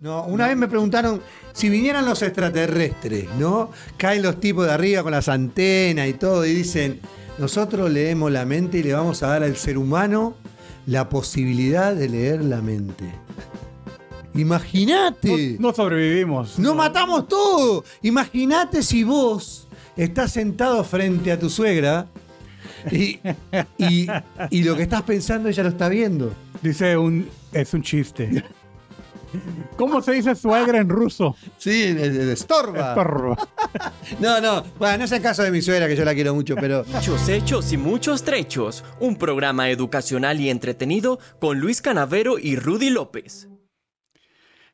No, una vez me preguntaron si vinieran los extraterrestres, ¿no? Caen los tipos de arriba con las antenas y todo y dicen, nosotros leemos la mente y le vamos a dar al ser humano la posibilidad de leer la mente. Imagínate. No, no sobrevivimos. No matamos todo. Imagínate si vos estás sentado frente a tu suegra y, y- y lo que estás pensando ella lo está viendo. Dice un. Es un chiste. ¿Cómo se dice suegra en ruso? Sí, es- es- estorba. Estorba. No, no, bueno, no es el caso de mi suegra, que yo la quiero mucho, pero Muchos hechos y muchos trechos. Un programa educacional y entretenido con Luis Canavero y Rudy López.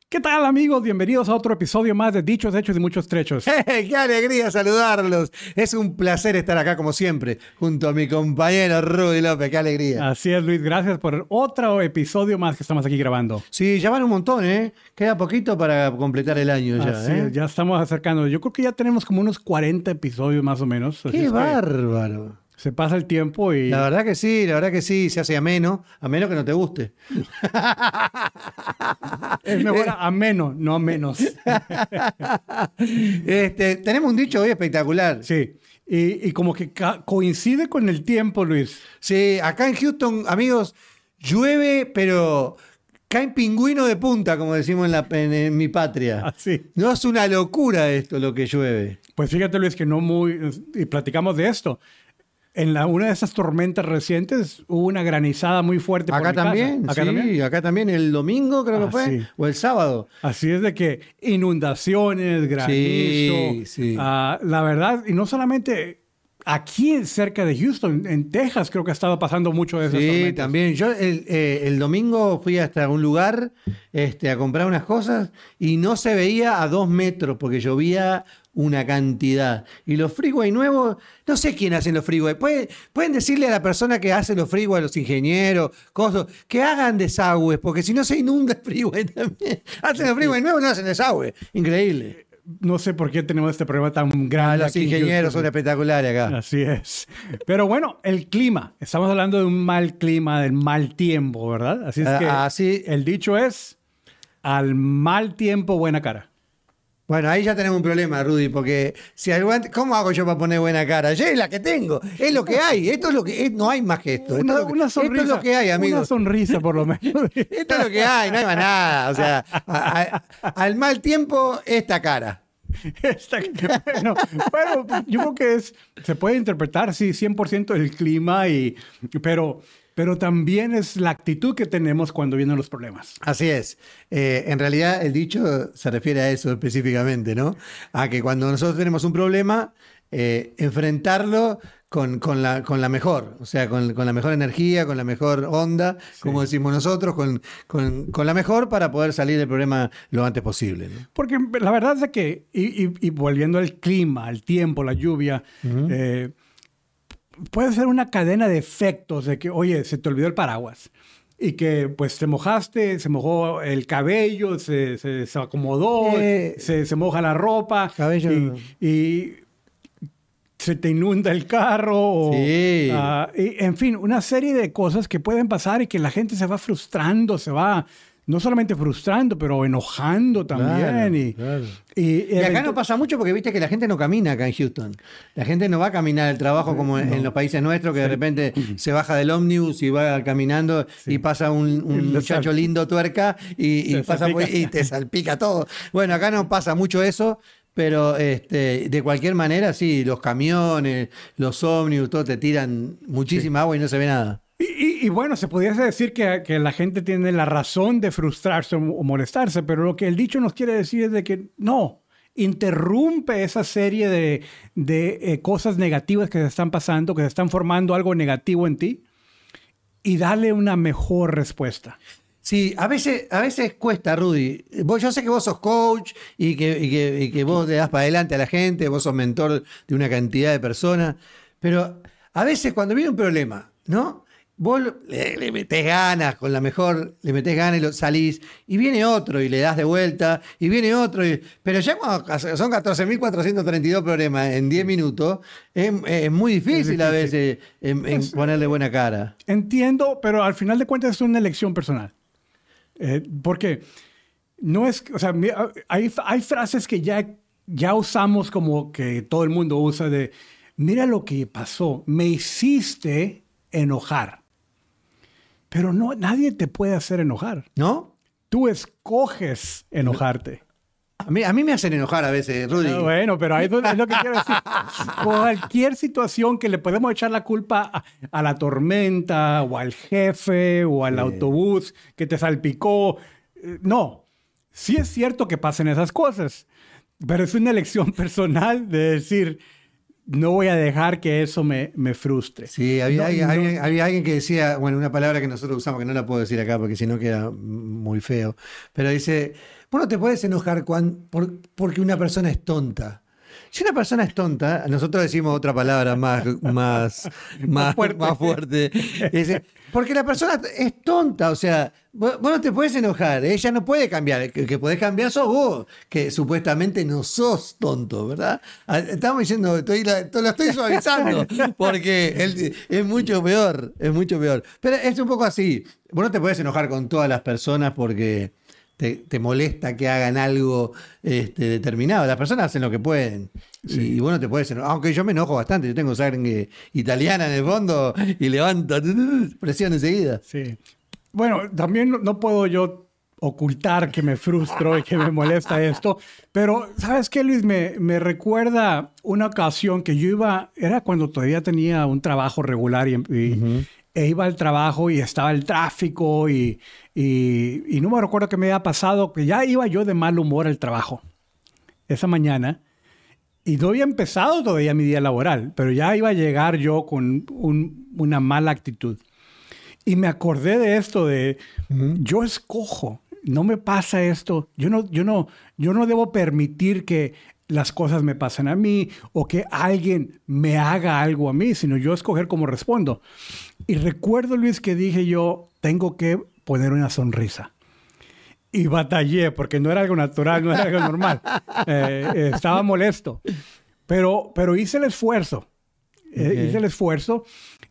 ¿Qué tal, amigos? Bienvenidos a otro episodio más de Dichos, Hechos y Muchos Trechos. ¡qué alegría saludarlos! Es un placer estar acá como siempre, junto a mi compañero Rudy López, qué alegría. Así es, Luis. Gracias por otro episodio más que estamos aquí grabando. Sí, ya van un montón, ¿eh? Queda poquito para completar el año ya, Así ¿eh? es, ya estamos acercando. Yo creo que ya tenemos como unos 40 episodios más o menos. ¡Qué que bárbaro! Se pasa el tiempo y. La verdad que sí, la verdad que sí, se hace ameno, a menos que no te guste. Es mejor a menos, no a menos. Este, tenemos un dicho hoy espectacular. Sí. Y, y como que coincide con el tiempo, Luis. Sí, acá en Houston, amigos, llueve, pero caen pingüino de punta, como decimos en, la, en, en mi patria. Así. No es una locura esto lo que llueve. Pues fíjate, Luis, que no muy. Y platicamos de esto. En la, una de esas tormentas recientes hubo una granizada muy fuerte. por Acá casa. también, Acá sí, también. acá también, el domingo creo Ah, que fue, sí. o el sábado. Así es de que inundaciones, granizo. Sí, sí. ah, la verdad, y no solamente aquí cerca de Houston, en Texas creo que ha estado pasando mucho de esas Sí, tormentas. también. Yo el, eh, el domingo fui hasta un lugar este, a comprar unas cosas y no se veía a dos metros porque llovía una cantidad. Y los freeway nuevos, no sé quién hacen los freeway. Pueden, pueden decirle a la persona que hace los freeway, a los ingenieros, cosas, que hagan desagües, porque si no se inunda el freeway también. Hacen los freeway nuevos no hacen desagüe. Increíble. No sé por qué tenemos este problema tan Ah, grande. los aquí en ingenieros son espectaculares acá. Así es. Pero bueno, el clima. Estamos hablando de un mal clima, del mal tiempo, ¿verdad? Así es Ah, que así- el dicho es, al mal tiempo, buena cara. Bueno, ahí ya tenemos un problema, Rudy, porque si algo antes- ¿cómo hago yo para poner buena cara? Ya es la que tengo, es lo que hay, esto es lo que es, no hay más que esto. Esto, Una, es, lo que, una esto sonrisa. es lo que hay, Una amigos. sonrisa, por lo menos. Esto es lo que hay, no hay más nada. O sea, a- a- al mal tiempo, esta cara. Esta- bueno, bueno, yo creo que es, se puede interpretar, sí, 100% el clima, y, pero, pero también es la actitud que tenemos cuando vienen los problemas. Así es. Eh, en realidad, el dicho se refiere a eso específicamente, ¿no? A que cuando nosotros tenemos un problema, eh, enfrentarlo con, con la, con la mejor, o sea, con, con la mejor energía, con la mejor onda, como decimos nosotros, con, con- con la mejor para poder salir del problema lo antes posible. ¿no? Porque la verdad es que, y, y- y volviendo al clima, al tiempo, la lluvia, eh, puede ser una cadena de efectos de que, oye, se te olvidó el paraguas. Y que pues te mojaste, se mojó el cabello, se, se- se acomodó, Eh, se, se moja la ropa. cabello- Y, y se te inunda el carro. o, Sí. ah, y, en fin, una serie de cosas que pueden pasar y que la gente se va frustrando, se va no solamente frustrando, pero enojando también. Claro, y, claro. y- Y acá no pasa mucho porque viste que la gente no camina acá en Houston. La gente no va a caminar el trabajo como en, en los países nuestros, que de repente se baja del ómnibus y va caminando y pasa un, muchacho sal- lindo tuerca y, pasa y te salpica todo. Bueno, acá no pasa mucho eso. Pero este, de cualquier manera, sí, los camiones, los ómnibus, todo te tiran muchísima agua y no se ve nada. Y, bueno, se pudiese decir que, que la gente tiene la razón de frustrarse o, o molestarse, pero lo que el dicho nos quiere decir es de que no, interrumpe esa serie de, de, eh, cosas negativas que se están pasando, que se están formando algo negativo en ti, y dale una mejor respuesta. Sí, a veces, a veces cuesta, Rudy. Vos, yo sé que vos sos coach y que, y que- y que vos le das para adelante a la gente, vos sos mentor de una cantidad de personas, pero a veces cuando viene un problema, ¿no? Vos le, le metés ganas, con la mejor, le metés ganas y lo salís, y viene otro y le das de vuelta, y viene otro, y- pero ya cuando son 14.432 problemas en 10 minutos, es, es muy difícil a veces en, en ponerle buena cara. Entiendo, pero al final de cuentas es una elección personal. Eh, porque no es, o sea, hay, hay frases que ya, ya usamos como que todo el mundo usa de, mira lo que pasó, me hiciste enojar. Pero no, nadie te puede hacer enojar. ¿No? Tú escoges enojarte. A mí, a mí me hacen enojar a veces, Rudy. Ah, bueno, pero ahí es lo que quiero decir. Cualquier situación que le podemos echar la culpa a, la tormenta, o al jefe, o al autobús que te salpicó. Eh, no, sí es cierto que pasen esas cosas, pero es una elección personal de decir, no voy a dejar que eso me, me frustre. Sí, había, había, alguien que decía, bueno, una palabra que nosotros usamos que no la puedo decir acá porque si no queda muy feo, pero dice, bueno, te puedes enojar cuando, porque una persona es tonta. Si una persona es tonta, nosotros decimos otra palabra más, más, más, fuerte. porque la persona es tonta, o sea, vos, no te puedes enojar, ella no puede cambiar, el que podés cambiar sos vos, que supuestamente no sos tonto, ¿verdad? Ah, estamos diciendo, estoy, lo estoy suavizando, porque es mucho peor, es mucho peor. Pero es un poco así, vos no te puedes enojar con todas las personas porque te, molesta que hagan algo este, determinado. Las personas hacen lo que pueden. Y, bueno, te puedes enojar. Aunque yo me enojo bastante. Yo tengo sangre italiana en el fondo y levanto presión enseguida. Sí. Bueno, también no puedo yo ocultar que me frustro y que me molesta esto. Pero, ¿sabes qué, Luis? Me, me, recuerda una ocasión que yo iba, era cuando todavía tenía un trabajo regular y, e iba al trabajo y estaba el tráfico y, y, no me recuerdo qué me había pasado, que ya iba yo de mal humor al trabajo esa mañana y no había empezado todavía mi día laboral, pero ya iba a llegar yo con una mala actitud. Y me acordé de esto de, yo escojo, no me pasa esto, yo no, yo, no, yo no debo permitir que las cosas me pasen a mí o que alguien me haga algo a mí, sino yo escoger cómo respondo. Y recuerdo, Luis, que dije yo, tengo que poner una sonrisa. Y batallé, porque no era algo natural, no era algo normal. Eh, eh, estaba molesto. Pero, pero hice el esfuerzo. Eh, hice el esfuerzo.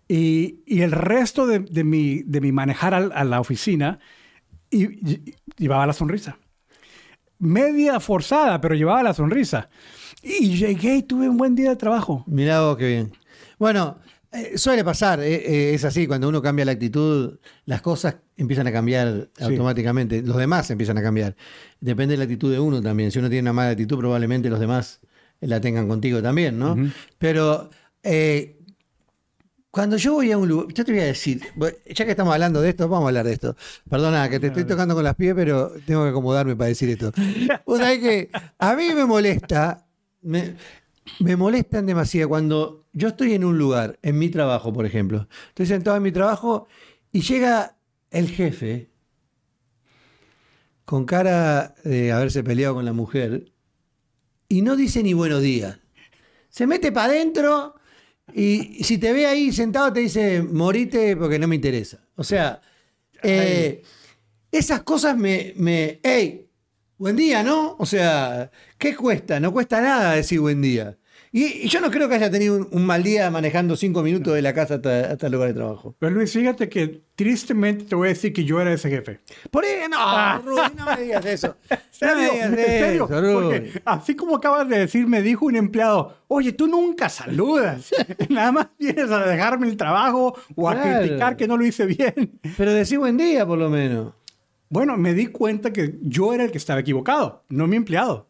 Y, y el resto de, de, mi, de mi manejar a, la oficina, y, llevaba la sonrisa. Media forzada, pero llevaba la sonrisa. Y llegué y tuve un buen día de trabajo. Mira vos qué bien. Bueno, eh, suele pasar, eh, eh, es así, cuando uno cambia la actitud, las cosas empiezan a cambiar automáticamente, los demás empiezan a cambiar. Depende de la actitud de uno también, si uno tiene una mala actitud probablemente los demás la tengan contigo también, ¿no? Pero cuando yo voy a un lugar, yo te voy a decir, ya que estamos hablando de esto, vamos a hablar de esto. Perdona que te estoy tocando con las pies, pero tengo que acomodarme para decir esto. O sea, que a mí me molesta, me molestan demasiado cuando yo estoy en un lugar, en mi trabajo, por ejemplo. Estoy sentado en mi trabajo y llega el jefe con cara de haberse peleado con la mujer y no dice ni buenos días. Se mete para adentro y si te ve ahí sentado te dice, morite porque no me interesa. O sea, eh, esas cosas me, me... ¡Ey! Buen día, ¿no? O sea, ¿qué cuesta? No cuesta nada decir buen día. Y, yo no creo que haya tenido un, mal día manejando cinco minutos de la casa hasta, el lugar de trabajo. Pero Luis, fíjate que tristemente te voy a decir que yo era ese jefe. Por ahí, no, ah. no me digas eso. No me digas eso, Porque así como acabas de decir, me dijo un empleado, oye, tú nunca saludas. Nada más vienes a dejarme el trabajo o a criticar que no lo hice bien. Pero decí buen día, por lo menos. Bueno, me di cuenta que yo era el que estaba equivocado, no mi empleado.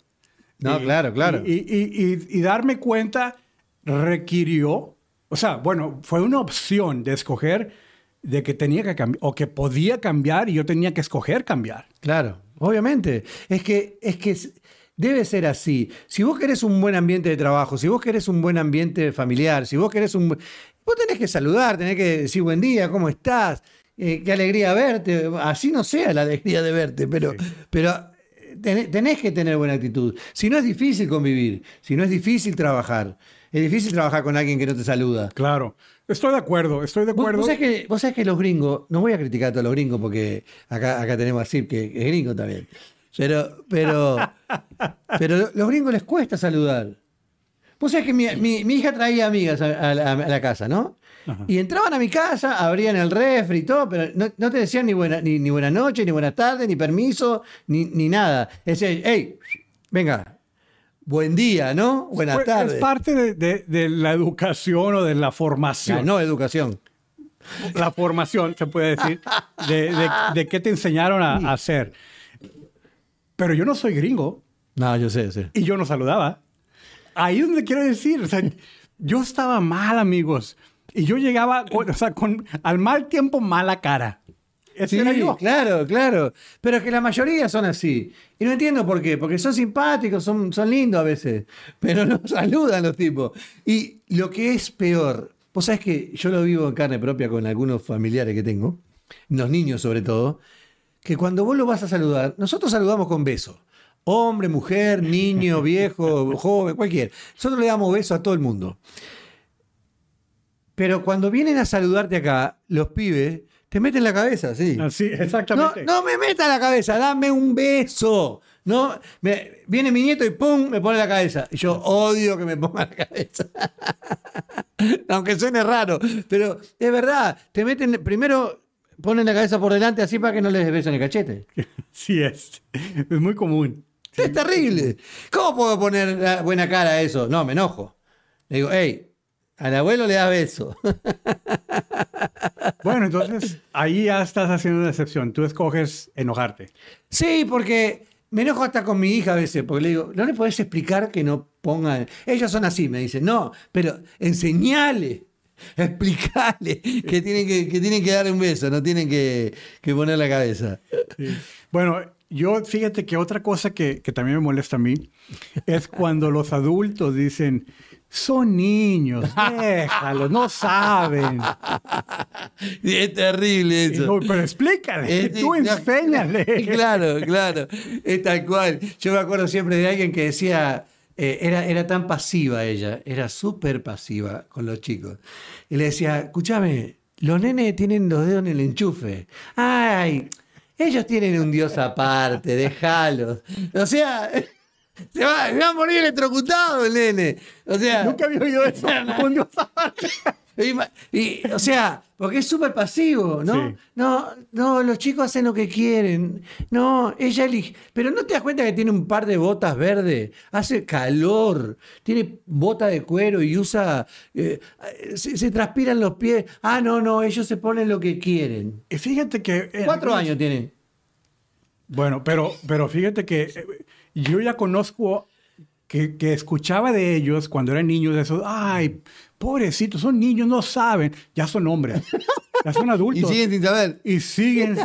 No, claro, claro. Y, darme cuenta requirió, o sea, bueno, fue una opción de escoger de que tenía que cambiar, o que podía cambiar y yo tenía que escoger cambiar. Claro, obviamente. Es que, es que debe ser así. Si vos querés un buen ambiente de trabajo, si vos querés un buen ambiente familiar, si vos querés un... Vos tenés que saludar, tenés que decir buen día, ¿cómo estás? Eh, qué alegría verte. Así no sea la alegría de verte, pero, pero tenés, que tener buena actitud. Si no es difícil convivir, si no es difícil trabajar, es difícil trabajar con alguien que no te saluda. Claro, estoy de acuerdo, estoy de acuerdo. Vos, sabés, que, los gringos, no voy a criticar a todos los gringos porque acá, acá tenemos a Sip que, es gringo también, pero, pero, pero los gringos les cuesta saludar. Vos sabés que mi, mi- mi hija traía amigas a, a la, a la casa, ¿no? Y entraban a mi casa, abrían el refri y todo, pero no, no te decían ni buena, ni, ni buenas noches, ni buenas tardes, ni permiso, ni, ni nada. Decían, hey, venga, buen día, ¿no? Buenas Pues, tardes. Es parte de, de- de la educación o de la formación. no, educación. La formación, se puede decir, de, de, de qué te enseñaron a, a hacer. Pero yo no soy gringo No, yo sé, sé. y yo no saludaba. Ahí es donde quiero decir, o sea, yo estaba mal, amigos. Y yo llegaba, con- o sea, con al mal tiempo, mala cara. Ese Sí, era yo. claro, claro. Pero es que la mayoría son así. Y no entiendo por qué. Porque son simpáticos, son, son lindos a veces. Pero no saludan los tipos. Y lo que es peor, vos sabés que yo lo vivo en carne propia con algunos familiares que tengo, los niños sobre todo, que cuando vos lo vas a saludar, nosotros saludamos con beso. Hombre, mujer, niño, viejo, joven, cualquier. Nosotros le damos beso a todo el mundo. Pero cuando vienen a saludarte acá, los pibes te meten la cabeza, sí. Así, No, exactamente. no me meta la cabeza, dame un beso. No, me- viene mi nieto y pum, me pone la cabeza. Y yo odio que me ponga la cabeza. Aunque suene raro, pero es verdad. Te meten, primero ponen la cabeza por delante así para que no les des beso en el cachete. Sí es. Es muy común. Es terrible. ¿Cómo puedo poner buena cara a eso? No, me enojo. Le digo, hey, al abuelo le da beso. Bueno, entonces ahí ya estás haciendo una excepción. Tú escoges enojarte. Sí, porque me enojo hasta con mi hija a veces, porque le digo, ¿no le podés explicar que no pongan? Ellos son así, me dicen, no, pero enseñale, explicale que tienen que, que tienen que dar un beso, no tienen que, que poner la cabeza. Bueno, yo fíjate que otra cosa que, que también me molesta a mí es cuando los adultos dicen, son niños, déjalos, no saben. Es terrible eso. no, pero explícale, Es- tú no, enséñale. Claro, claro, es tal cual. Yo me acuerdo siempre de alguien que decía, eh, era, era tan pasiva ella, era súper pasiva con los chicos. Y le decía, escúchame, los nenes tienen los dedos en el enchufe. Ay, ellos tienen un dios aparte, déjalos. O sea, se va, se va a morir electrocutado el nene. O sea, Nunca había oído eso. Y, y, o sea, porque es súper pasivo, ¿no? Sí. No, no, los chicos hacen lo que quieren. No, ella elige. Pero no te das cuenta que tiene un par de botas verdes. Hace calor. Tiene bota de cuero y usa. eh, se, se transpiran los pies. Ah, no, no, ellos se ponen lo que quieren. Y fíjate que... en Cuatro algunos- años tienen. Bueno, pero, pero fíjate que eh, yo ya conozco que, que escuchaba de ellos cuando eran niños, de esos, ay, pobrecitos, son niños, no saben, ya son hombres, ya son Y adultos. siguen sin saber. Y siguen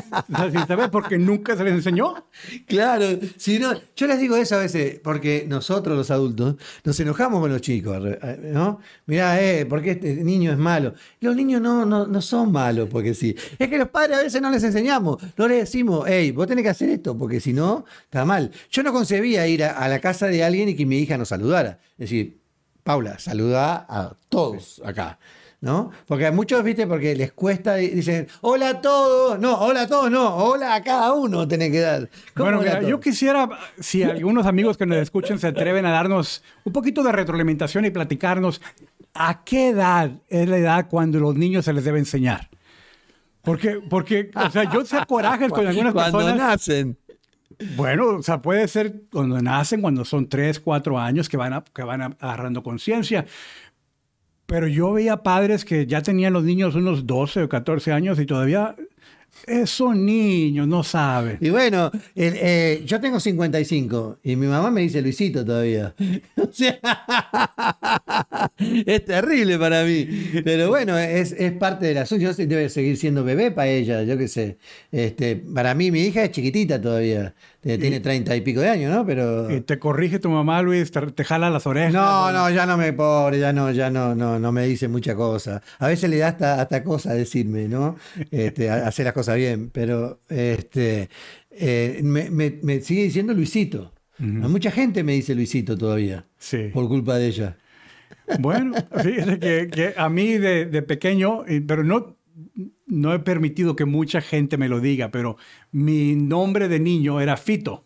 sin saber porque nunca se les enseñó. Claro, si no, yo les digo eso a veces, porque nosotros los adultos nos enojamos con los chicos, ¿no? Mirá, eh, porque este niño es malo. Los niños no, no, no son malos, porque sí. Es que los padres a veces no les enseñamos, no les decimos, hey, vos tenés que hacer esto, porque si no, está mal. Yo no concebía ir a, a la casa de alguien y que mi hija nos saludara. Es decir, Paula, saluda a todos acá. ¿No? Porque a muchos, viste, porque les cuesta, dicen, hola a todos. No, hola a todos, no, hola a cada uno tenés que dar. ¿Cómo Bueno, mira, yo quisiera, si algunos amigos que nos escuchen se atreven a darnos un poquito de retroalimentación y platicarnos a qué edad es la edad cuando los niños se les debe enseñar. Porque, porque o sea, yo sé corajes con algunas Cuando personas. nacen. Bueno, o sea, puede ser cuando nacen, cuando son 3, 4 años que van, a- que van agarrando conciencia. Pero yo veía padres que ya tenían los niños unos 12 o 14 años y todavía son niños, no saben. Y bueno, el, eh, yo tengo 55 y mi mamá me dice Luisito todavía. O sea, es terrible para mí. Pero bueno, es, es parte de la suya. Debe seguir siendo bebé para ella, yo qué sé. Este, para mí, mi hija es chiquitita todavía. Tiene 30 y pico de años, ¿no? Pero. Y te corrige tu mamá, Luis, te, te jala las orejas. No, no, ya no me pobre, ya no, ya no, no, no me dice mucha cosa. A veces le da hasta, hasta cosa decirme, ¿no? Este, hacer las cosas bien, pero este, eh, me, me- me sigue diciendo Luisito. A Mucha gente me dice Luisito todavía, Sí. por culpa de ella. Bueno, fíjese que, que a mí de, de pequeño, pero no, no he permitido que mucha gente me lo diga, pero mi nombre de niño era Fito.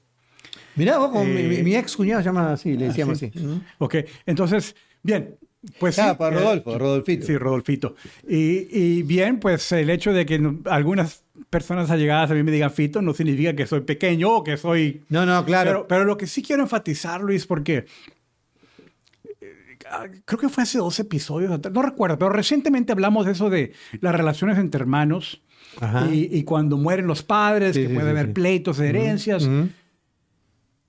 Mirá, vos, Eh, mi, mi ex cuñado se llama así, le decíamos sí. así. ¿Mm? Ok, entonces Bien, pues Ah, sí, para eh, Rodolfo, Rodolfito. Sí, Rodolfito. Y, y bien, pues el hecho de que algunas personas allegadas a mí me digan Fito no significa que soy pequeño o que soy... No, no, claro. Pero, pero lo que sí quiero enfatizar, Luis, porque ah, creo que fue hace dos episodios, no recuerdo, pero recientemente hablamos de eso de las relaciones entre hermanos y, y cuando mueren los padres, Sí, que sí, puede sí, haber pleitos de herencias.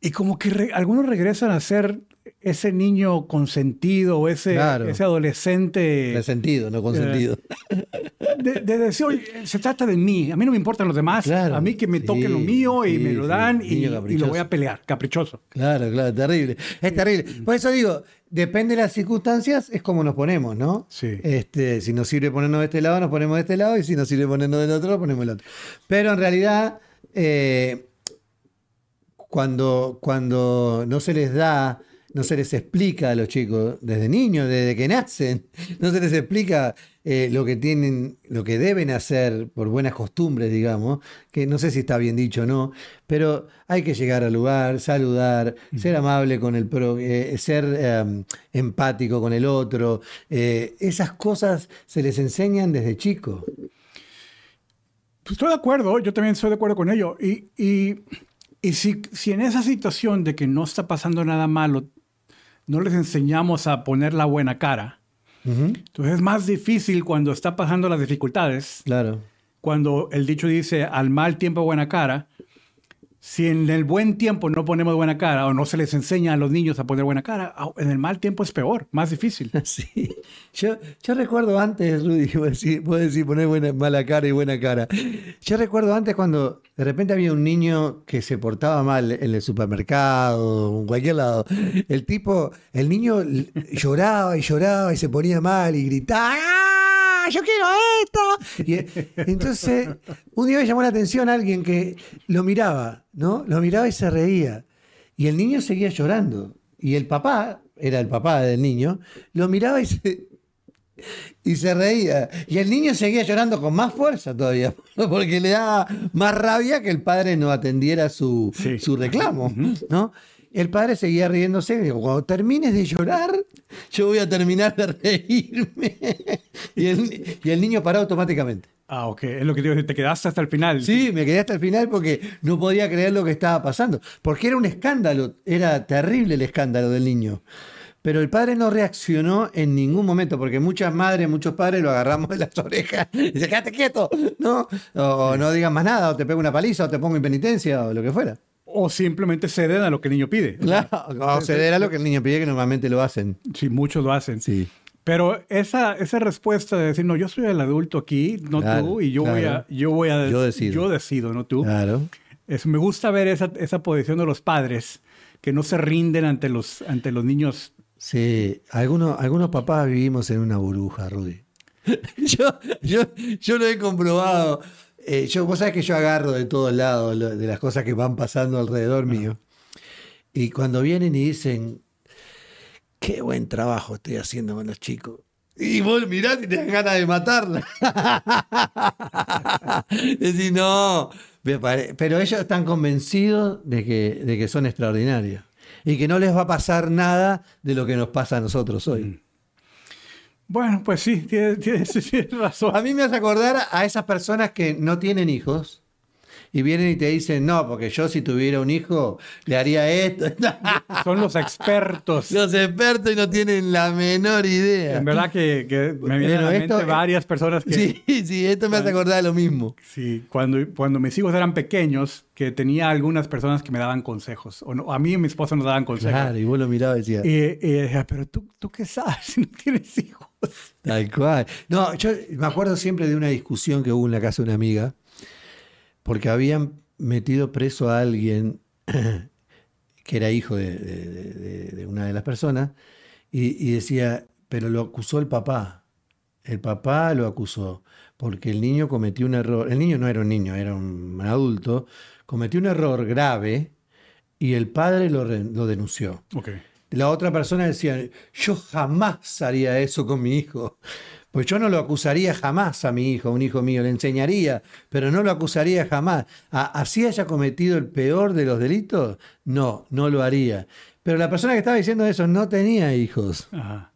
Y como que re- algunos regresan a ser ese niño consentido o ese, Claro. ese adolescente Resentido, no consentido. de, de decir, oye, se trata de mí, a mí no me importan los demás, Claro. a mí que me toque Sí, lo mío y sí, me lo sí. dan y, lo voy a pelear, caprichoso. Claro, claro, terrible. Es terrible. Por eso digo, depende de las circunstancias, es como nos ponemos, ¿no? Sí. Este, si nos sirve ponernos de este lado, nos ponemos de este lado, y si nos sirve ponernos del otro, nos ponemos del otro. Pero en realidad, eh, cuando, cuando no se les da, no se les explica a los chicos desde niños, desde que nacen, no se les explica eh, lo que tienen, lo que deben hacer por buenas costumbres, digamos, que no sé si está bien dicho o no, pero hay que llegar al lugar, saludar, ser amable con el pro, eh, ser eh, empático con el otro. eh, esas cosas se les enseñan desde chicos. Pues estoy de acuerdo, yo también estoy de acuerdo con ello. Y, y, y si, si en esa situación de que no está pasando nada malo, no les enseñamos a poner la buena cara, Ujú, entonces es más difícil cuando está pasando las dificultades, Claro. cuando el dicho dice al mal tiempo buena cara. Si en el buen tiempo no ponemos buena cara o no se les enseña a los niños a poner buena cara, en el mal tiempo es peor, más difícil. Sí, yo, recuerdo antes, Rudy, vos decís, vos decís poner mala cara y buena cara. Yo recuerdo antes cuando de repente había un niño que se portaba mal en el supermercado en cualquier lado. El tipo, el niño lloraba y lloraba y se ponía mal y gritaba. ¡Ah! ¡Yo quiero esto! Y entonces, un día me llamó la atención alguien que lo miraba, ¿no? Lo miraba y se reía. Y el niño seguía llorando. Y el papá, era el papá del niño, lo miraba y se, y se reía. Y el niño seguía llorando con más fuerza todavía, porque le daba más rabia que el padre no atendiera su, Sí. su reclamo, ¿no? El padre seguía riéndose y dijo, cuando termines de llorar, yo voy a terminar de reírme. Y el, y el niño paró automáticamente. Ah, ok, es lo que te digo, te quedaste hasta el final. Sí, me quedé hasta el final porque no podía creer lo que estaba pasando. Porque era un escándalo, era terrible el escándalo del niño. Pero el padre no reaccionó en ningún momento, porque muchas madres, muchos padres lo agarramos de las orejas y dice, quédate quieto, ¿no? O no digas más nada, o te pego una paliza, o te pongo en penitencia, o lo que fuera. O simplemente ceden a lo que el niño pide. Claro, o ceder a lo que el niño pide, que normalmente lo hacen. Sí, muchos lo hacen. Sí. Pero esa, esa respuesta de decir, no, yo soy el adulto aquí, no Claro, tú, y yo voy claro. a, yo voy a, Yo decido. yo decido, no tú. Claro. Es, me gusta ver esa, esa posición de los padres que no se rinden ante los, ante los niños. Sí, algunos, algunos papás vivimos en una burbuja, Rudy. yo, yo, yo lo he comprobado. Eh, yo, vos sabés que yo agarro de todos lados lo- de las cosas que van pasando alrededor mío. Y cuando vienen y dicen, qué buen trabajo estoy haciendo con los chicos. Y vos mirás y te dan ganas de matarla. Decís, no. me pare-". Pero ellos están convencidos de que, de que son extraordinarios. Y que no les va a pasar nada de lo que nos pasa a nosotros hoy. Bueno, pues sí, tienes, tienes- tienes razón. A mí me hace acordar a esas personas que no tienen hijos y vienen y te dicen, no, porque yo si tuviera un hijo le haría esto. Son los expertos. Los expertos y no tienen la menor idea. En verdad que, que me vienen Bueno, a la mente esto- varias personas que Sí, sí, esto me hace acordar de lo mismo. Sí, cuando, cuando mis hijos eran pequeños, que tenía algunas personas que me daban consejos. O no, a mí y mi esposa nos daban consejos. Claro, y vos lo mirabas y decías, Y, y decía, pero tú, tú qué sabes si no tienes hijos. Tal cual. No, yo me acuerdo siempre de una discusión que hubo en la casa de una amiga, porque habían metido preso a alguien que era hijo de, una de las personas, y, decía, pero lo acusó el papá. El papá lo acusó, porque el niño cometió un error. El niño no era un niño, era un adulto. Cometió un error grave y el padre lo, lo denunció. Ok. La otra persona decía, yo jamás haría eso con mi hijo. Pues yo no lo acusaría jamás a mi hijo, a un hijo mío, le enseñaría, pero no lo acusaría jamás. Así haya cometido el peor de los delitos, no, no lo haría. Pero la persona que estaba diciendo eso no tenía hijos. Ajá.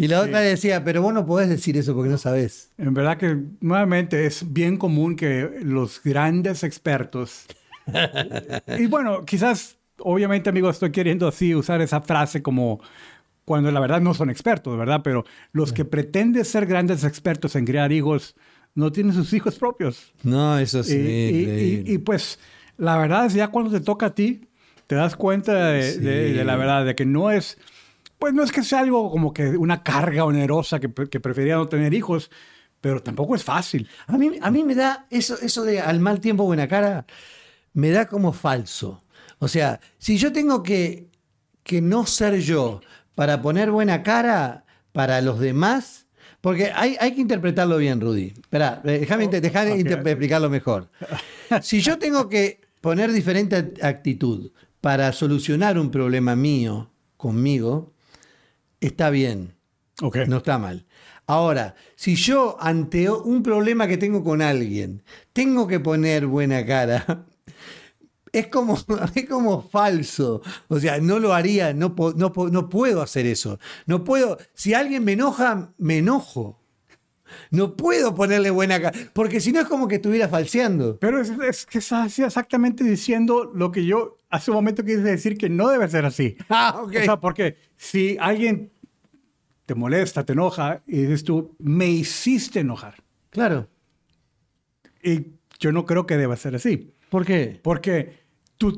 Y la otra decía, pero vos no podés decir eso porque no sabés. En verdad que nuevamente es bien común que los grandes expertos... y bueno, quizás, obviamente amigos, estoy queriendo así usar esa frase como cuando la verdad no son expertos, ¿verdad? Pero los que pretenden ser grandes expertos en criar hijos no tienen sus hijos propios. No, eso sí. Y, y, y, pues la verdad es ya cuando te toca a ti, te das cuenta de, sí. de, de, la verdad, de que no es, pues no es que sea algo como que una carga onerosa que, que prefería no tener hijos, pero tampoco es fácil. A mí, a mí me da eso, eso de al mal tiempo buena cara, me da como falso. O sea, si yo tengo que, que no ser yo para poner buena cara para los demás, porque hay, hay que interpretarlo bien, Rudy. Espera, déjame, déjame okay. explicarlo mejor. Si yo tengo que poner diferente actitud para solucionar un problema mío conmigo, está bien. Okay. No está mal. Ahora, si yo ante un problema que tengo con alguien, tengo que poner buena cara, es como, es como falso. O sea, no lo haría, no, no, no puedo hacer eso. No puedo, si alguien me enoja, me enojo. No puedo ponerle buena cara, porque si no es como que estuviera falseando. Pero es, es que estás exactamente diciendo lo que yo hace un momento quise decir que no debe ser así. Ah, ok. O sea, porque si alguien te molesta, te enoja, y dices tú, me hiciste enojar. Claro. Y yo no creo que deba ser así. ¿Por qué? Porque tú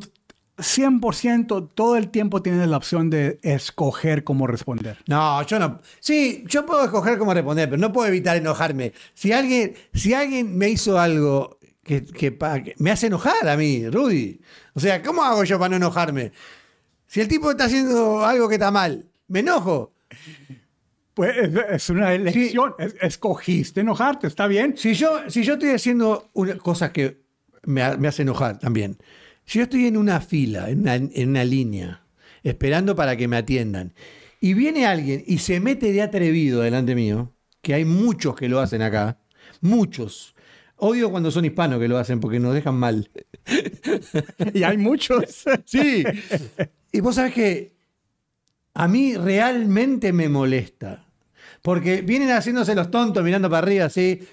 100% todo el tiempo tienes la opción de escoger cómo responder. No, yo no. Sí, yo puedo escoger cómo responder, pero no puedo evitar enojarme. Si alguien, si alguien me hizo algo que, que, que me hace enojar a mí, Rudy. O sea, ¿cómo hago yo para no enojarme? Si el tipo está haciendo algo que está mal, me enojo. Pues es una elección. Sí. Escogiste enojarte, ¿está bien? Si yo, si yo estoy haciendo una, cosas que me, me hace enojar también. Si yo estoy en una fila, en una, en una, línea, esperando para que me atiendan, y viene alguien y se mete de atrevido delante mío, que hay muchos que lo hacen acá, muchos. Odio cuando son hispanos que lo hacen porque nos dejan mal. y hay muchos. sí. Y vos sabés que a mí realmente me molesta. Porque vienen haciéndose los tontos, mirando para arriba así.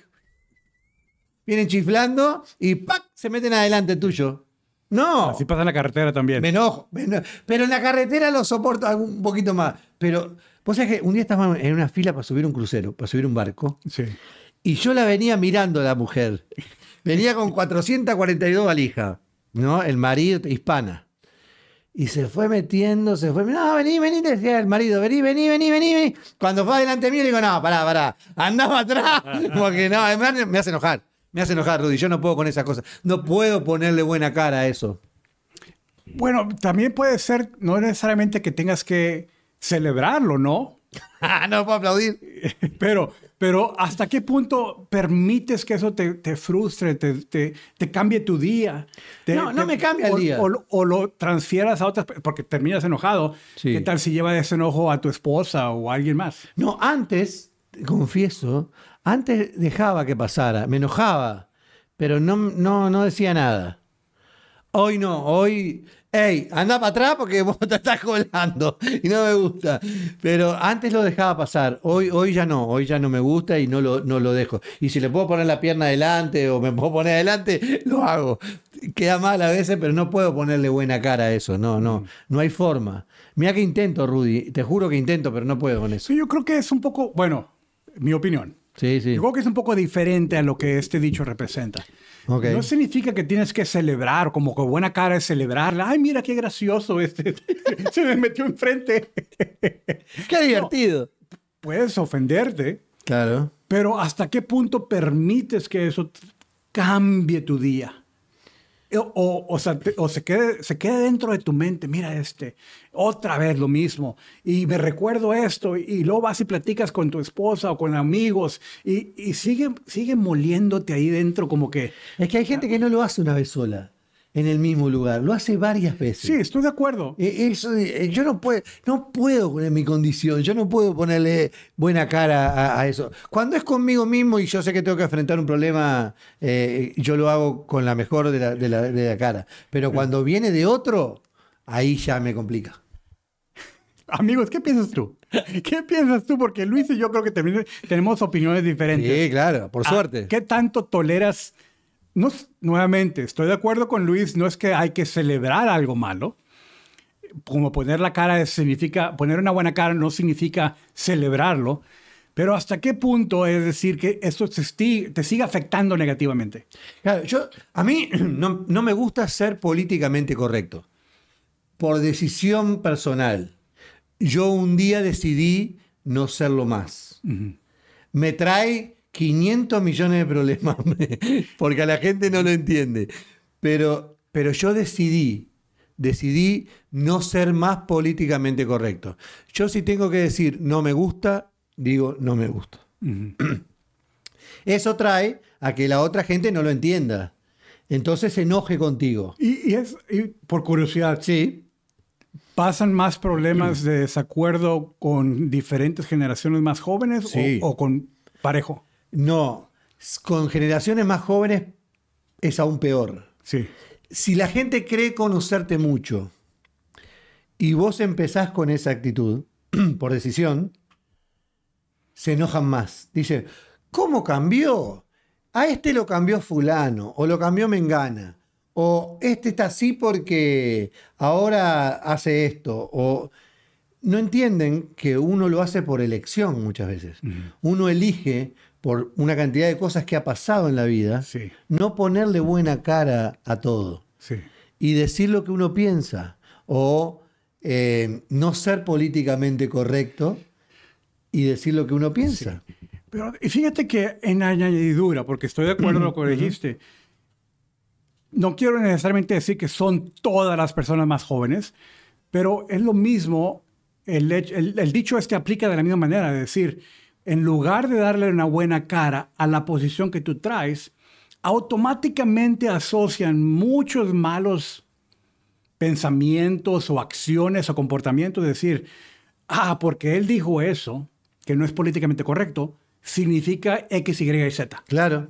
Vienen chiflando y ¡pac! se meten adelante tuyo. No. Así pasa en la carretera también. Me enojo, me enojo. Pero en la carretera lo soporto un poquito más. Pero, vos sabés que un día estaba en una fila para subir un crucero, para subir un barco. Sí. Y yo la venía mirando a la mujer. Venía con 442 valijas, ¿no? El marido, hispana. Y se fue metiendo, se fue. No, vení, vení, decía el marido, vení, vení, vení, vení, vení. Cuando fue adelante mío, le digo, no, pará, pará, andaba atrás. Porque no, me hace enojar. Me hace enojar, Rudy. Yo no puedo con esas cosas. No puedo ponerle buena cara a eso. Bueno, también puede ser, no necesariamente que tengas que celebrarlo, ¿no? no puedo aplaudir. Pero, pero ¿hasta qué punto permites que eso te, te frustre, te, te, te, cambie tu día? No, no me cambia el o, día. O, o, lo transfieras a otras, porque terminas enojado. Sí. ¿Qué tal si lleva ese enojo a tu esposa o a alguien más? No, antes, confieso, antes dejaba que pasara, me enojaba, pero no, no, no decía nada. Hoy no, hoy hey, anda para atrás porque vos te estás colando y no me gusta. Pero antes lo dejaba pasar, hoy, hoy ya no, hoy ya no me gusta y no lo, no lo dejo. Y si le puedo poner la pierna adelante o me puedo poner adelante, lo hago. Queda mal a veces, pero no puedo ponerle buena cara a eso, no, no, no hay forma. Mira que intento, Rudy, te juro que intento, pero no puedo con eso. Yo creo que es un poco, bueno, mi opinión. Sí, sí. Yo creo que es un poco diferente a lo que este dicho representa. Okay. No significa que tienes que celebrar, como con buena cara es celebrar. Ay, mira qué gracioso este. Se me metió enfrente. Qué divertido. No, puedes ofenderte. Claro. Pero ¿hasta qué punto permites que eso cambie tu día? O, o, o, sea, o se, quede, se quede dentro de tu mente, mira este, otra vez lo mismo, y me recuerdo esto, y, y luego vas y platicas con tu esposa o con amigos, y, y sigue, sigue moliéndote ahí dentro como que... Es que hay gente que no lo hace una vez sola en el mismo lugar, lo hace varias veces. Sí, estoy de acuerdo. Eso, yo no puedo, no puedo en mi condición, yo no puedo ponerle buena cara a, a, eso. Cuando es conmigo mismo y yo sé que tengo que enfrentar un problema, eh, yo lo hago con la mejor de la, de la, de la cara. Pero cuando viene de otro, ahí ya me complica. Amigos, ¿qué piensas tú? ¿Qué piensas tú? Porque Luis y yo creo que tenemos opiniones diferentes. Sí, claro, por Ah, suerte. ¿Qué tanto toleras? No, nuevamente, estoy de acuerdo con Luis, no es que hay que celebrar algo malo. Como poner la cara significa, poner una buena cara no significa celebrarlo. Pero ¿hasta qué punto es decir que esto te, sigue afectando negativamente? Claro, yo, a mí no, no me gusta ser políticamente correcto. Por decisión personal. Yo un día decidí no serlo más. Me trae 500 millones de problemas, porque a la gente no lo entiende. Pero, pero yo decidí, decidí no ser más políticamente correcto. Yo si tengo que decir no me gusta, digo no me gusta. Eso trae a que la otra gente no lo entienda. Entonces se enoje contigo. Y, y es, y por curiosidad, Sí, ¿pasan más problemas de desacuerdo con diferentes generaciones más jóvenes o, con parejo? No. Con generaciones más jóvenes es aún peor. Sí. Si la gente cree conocerte mucho y vos empezás con esa actitud, por decisión, se enojan más. Dicen, ¿cómo cambió? A este lo cambió fulano, o lo cambió Mengana, o este está así porque ahora hace esto, o no entienden que uno lo hace por elección muchas veces. Uno elige por una cantidad de cosas que ha pasado en la vida, Sí. no ponerle buena cara a todo Sí. y decir lo que uno piensa o eh, no ser políticamente correcto y decir lo que uno piensa. Pero y fíjate que en añadidura, porque estoy de acuerdo con lo que dijiste, no quiero necesariamente decir que son todas las personas más jóvenes, pero es lo mismo, el, el- el dicho este aplica de la misma manera, es decir, en lugar de darle una buena cara a la posición que tú traes, automáticamente asocian muchos malos pensamientos o acciones o comportamientos, es decir, ah, porque él dijo eso, que no es políticamente correcto, significa X, Y y Z, Claro.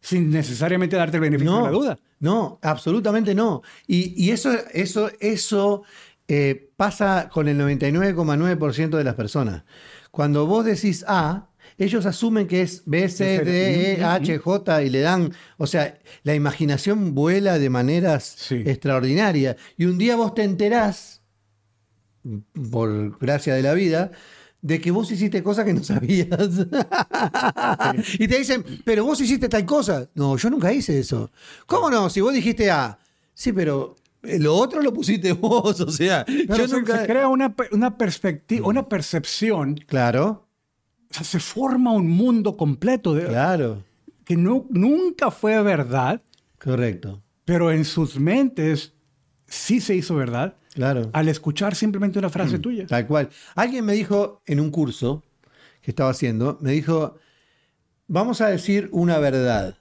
sin necesariamente darte el beneficio No, de la duda. no, absolutamente no. Y, y eso, eso, eso eh, pasa con el 99,9% de las personas. Cuando vos decís A, ellos asumen que es B, C, D, E, H, J y le dan, o sea, la imaginación vuela de maneras Sí. extraordinarias. Y un día vos te enterás, por gracia de la vida, de que vos hiciste cosas que no sabías. y te dicen, pero vos hiciste tal cosa. No, yo nunca hice eso. ¿Cómo no? Si vos dijiste A, sí, pero lo otro lo pusiste vos, o sea, Pero yo se, nunca... se crea una, una perspectiva, una percepción, Claro, o sea, se forma un mundo completo de, claro, que no, nunca fue verdad, correcto, pero en sus mentes sí se hizo verdad claro. al escuchar simplemente una frase tuya. Tal cual. Alguien me dijo en un curso que estaba haciendo, me dijo, vamos a decir una verdad,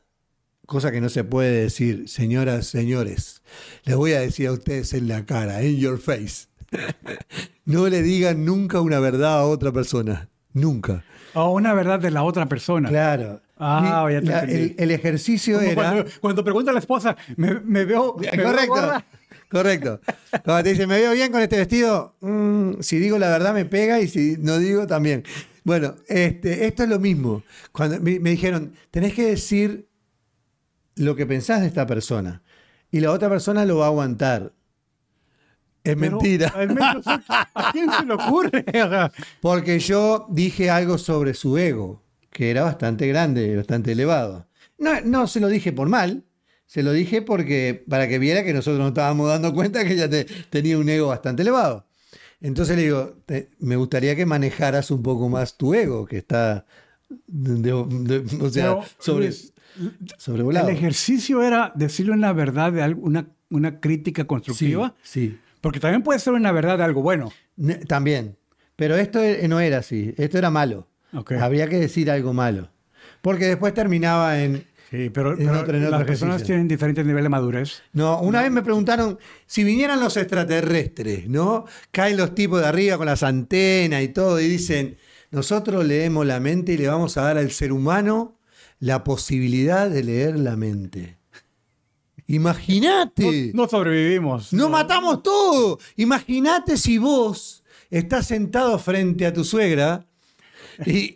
cosa que no se puede decir, señoras, señores. Les voy a decir a ustedes en la cara, in your face. no le digan nunca una verdad a otra persona. Nunca. O una verdad de la otra persona. Claro. Ah, ya te la- el, el ejercicio Como era... cuando, cuando pregunta a la esposa, me, me veo, me Correcto. Correcto. Cuando te dicen, ¿me veo bien con este vestido? Mm, si digo la verdad me pega y si no digo también. Bueno, este, esto es lo mismo. Cuando me, me dijeron, tenés que decir lo que pensás de esta persona. Y la otra persona lo va a aguantar. Es Pero, mentira. ¿A quién se le ocurre? Porque yo dije algo sobre su ego, que era bastante grande, bastante elevado. No, no se lo dije por mal, se lo dije porque para que viera que nosotros nos estábamos dando cuenta que ella te- tenía un ego bastante elevado. Entonces le digo, te- me gustaría que manejaras un poco más tu ego, que está, de- de- o sea, Pero, sobre, Luis, sobrevolado. El ejercicio era decirle una verdad de algo, una, una crítica constructiva, sí. porque también puede ser una verdad de algo bueno. Ne- También. Pero esto e- no era así, esto era malo. Habría que decir algo malo. Porque después terminaba en, Sí, pero, En pero otro- en otro las personas tienen diferentes niveles de madurez. No, una vez me preguntaron si vinieran los extraterrestres, ¿no? Caen los tipos de arriba con las antenas y todo y dicen, nosotros leemos la mente y le vamos a dar al ser humano la posibilidad de leer la mente. Imagínate. No, no sobrevivimos. No matamos todo. Imagínate si vos estás sentado frente a tu suegra y,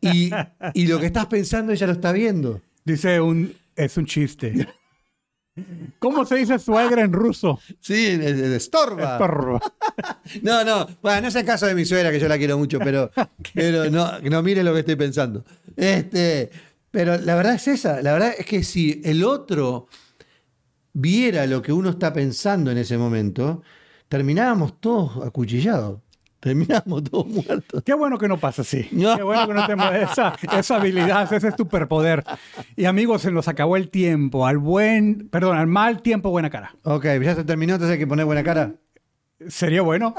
y- y lo que estás pensando ella lo está viendo. Dice un, es un chiste. ¿Cómo se dice suegra en ruso? Sí, estorba. Estorba. No, no, bueno, no es el caso de mi suegra, que yo la quiero mucho, pero, pero no, no mire lo que estoy pensando. Este, pero la verdad es esa, la verdad es que si el otro viera lo que uno está pensando en ese momento, terminábamos todos acuchillados, terminábamos todos muertos. Qué bueno que no pasa así. Qué bueno que no tenemos esa, esa habilidad, ese superpoder. Y amigos, se nos acabó el tiempo. Al buen, perdón, al mal tiempo, buena cara. Ok, ya se terminó, entonces hay que poner buena cara. Sería bueno.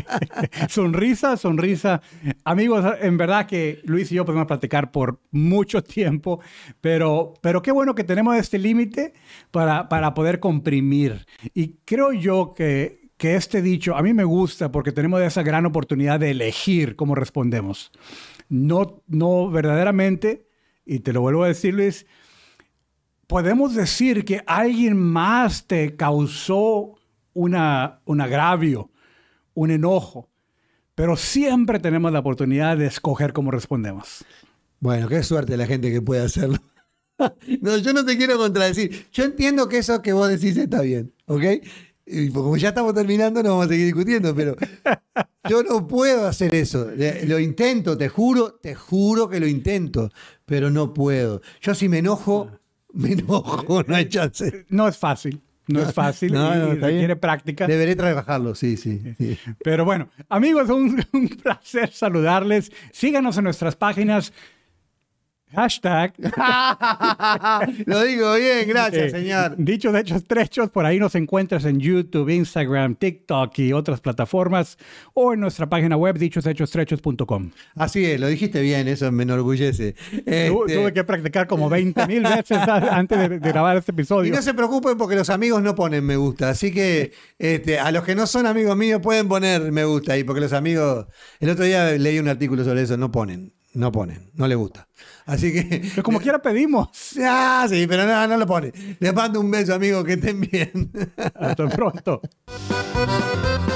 sonrisa, sonrisa. Amigos, en verdad que Luis y yo podemos platicar por mucho tiempo, pero, pero qué bueno que tenemos este límite para, para poder comprimir. Y creo yo que, que este dicho a mí me gusta porque tenemos esa gran oportunidad de elegir cómo respondemos. No, no verdaderamente, y te lo vuelvo a decir, Luis, podemos decir que alguien más te causó una, un agravio, un enojo, pero siempre tenemos la oportunidad de escoger cómo respondemos. Bueno, qué suerte la gente que puede hacerlo. No, yo no te quiero contradecir. Yo entiendo que eso que vos decís está bien, ¿ok? Y como ya estamos terminando, no vamos a seguir discutiendo, pero yo no puedo hacer eso. Le- Lo intento, te juro, te juro que lo intento, pero no puedo. Yo si me enojo, me enojo, no hay chance. No es fácil, no es fácil, No, y no, está requiere bien. práctica. Deberé trabajarlo, sí, sí. sí. Pero bueno, amigos, un, un placer saludarles. Síganos en nuestras páginas. Hashtag. Lo digo bien, gracias, eh, señor. Dichos, hechos, trechos. Por ahí nos encuentras en YouTube, Instagram, TikTok y otras plataformas o en nuestra página web dichoshechos.com. Así es, lo dijiste bien, eso me enorgullece. Tu- Este, Tuve que practicar como 20 mil veces antes de, de grabar este Y episodio. no se preocupen porque los amigos no ponen me gusta. Así que este, a los que no son amigos míos pueden poner me gusta ahí, porque los amigos. El otro día leí un artículo sobre eso, no ponen, no ponen, no les gusta. Así que. Pero como quiera pedimos. Ah, sí, pero no, no lo ponen. Les mando un beso, amigos, que estén bien. Hasta pronto.